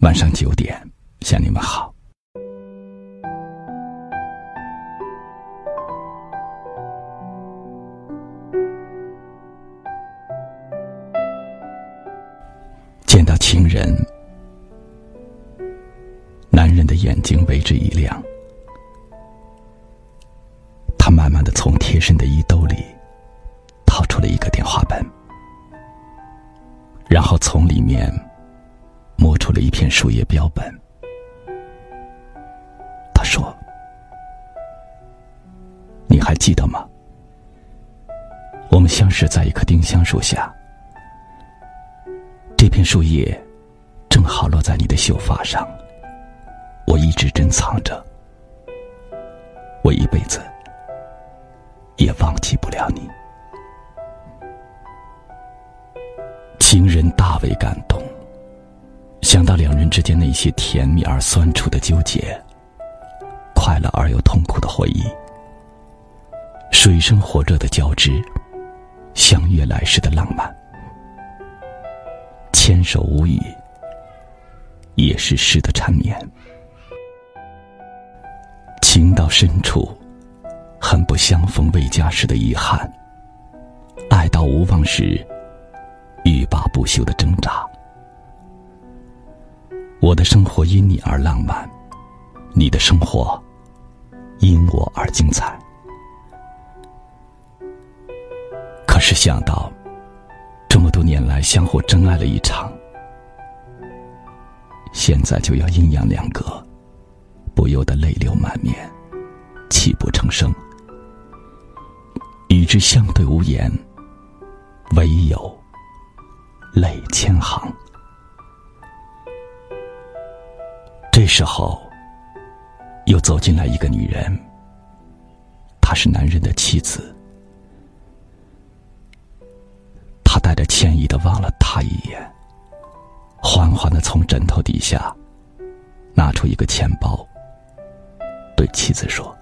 晚上九点向你们好。见到情人，男人的眼睛为之一亮。他慢慢的从贴身的衣兜里掏出了一个电话本，然后从里面出了一片树叶标本。他说：“你还记得吗？我们相识在一棵丁香树下。”这片树叶正好落在你的秀发上，我一直珍藏着，我一辈子也忘记不了你。情人大为感动，想到两人之间那些甜蜜而酸楚的纠结，快乐而又痛苦的回忆，水深火热的交织，相约来时的浪漫。牵手无语，也是诗的缠绵。情到深处，恨不相逢未嫁时的遗憾；爱到无望时，欲罢不休的挣扎。我的生活因你而浪漫，你的生活因我而精彩。可是想到。这么多年来，相互真爱了一场，现在就要阴阳两隔，不由得泪流满面，泣不成声，与之相对无言，唯有泪千行。这时候，又走进来一个女人，她是男人的妻子。他带着歉意的望了他一眼，缓缓的从枕头底下拿出一个钱包，对妻子说：“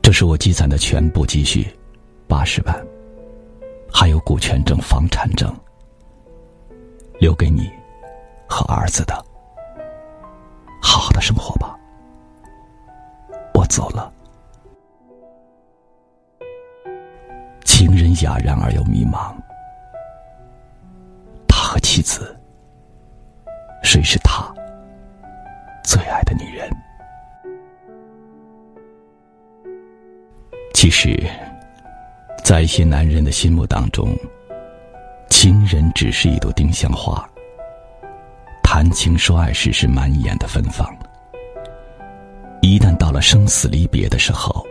这是我积攒的全部积蓄，八十万，还有股权证、房产证，留给你和儿子的。好的生活吧，我走了。”情人哑然而又迷茫，他和妻子，谁是他最爱的女人？其实，在一些男人的心目当中，情人只是一朵丁香花，谈情说爱时是满眼的芬芳，一旦到了生死离别的时候。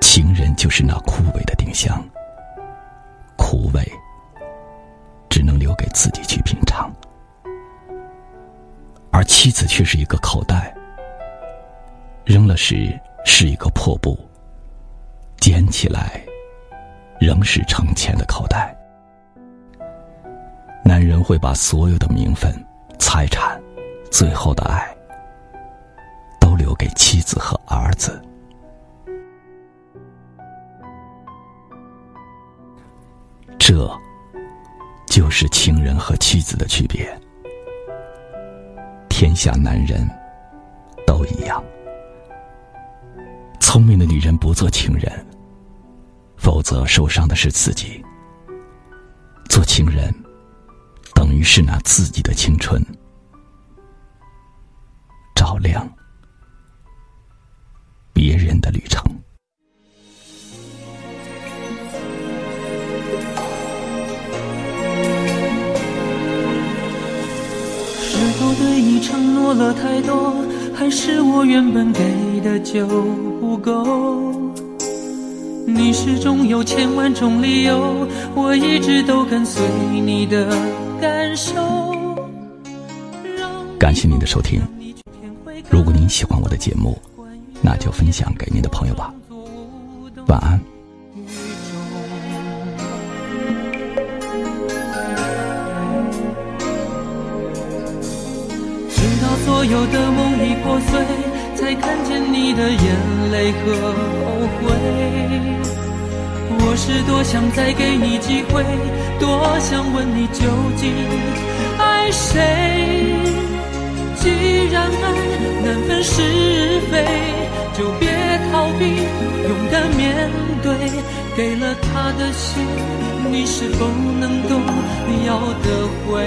情人就是那枯萎的丁香，苦味只能留给自己去品尝；而妻子却是一个口袋，扔了时是一个破布，捡起来仍是成钱的口袋。男人会把所有的名分、财产、最后的爱，都留给妻子和儿子。这，就是情人和妻子的区别。天下男人，都一样。聪明的女人不做情人，否则受伤的是自己。做情人，于是拿自己的青春照亮别人的旅程。是否对你承诺了太多，还是我原本给的就不够？你始终有千万种理由，我一直都跟随你的感受。感谢您的收听，如果您喜欢我的节目，那就分享给您的朋友吧。晚安。直到所有的梦已破碎，才看见你的眼泪和后悔。我是多想再给你机会，多想问你究竟爱谁。既然爱难分是非，就别逃避，勇敢面对。给了他的心，你是否能懂？你要的回。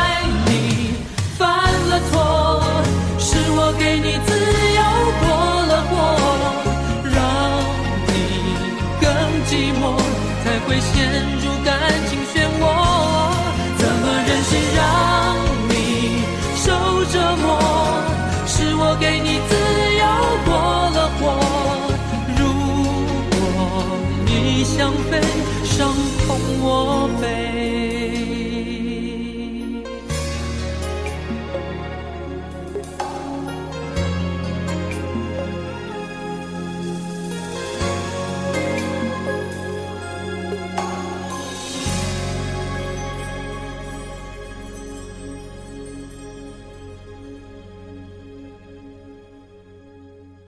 我飞。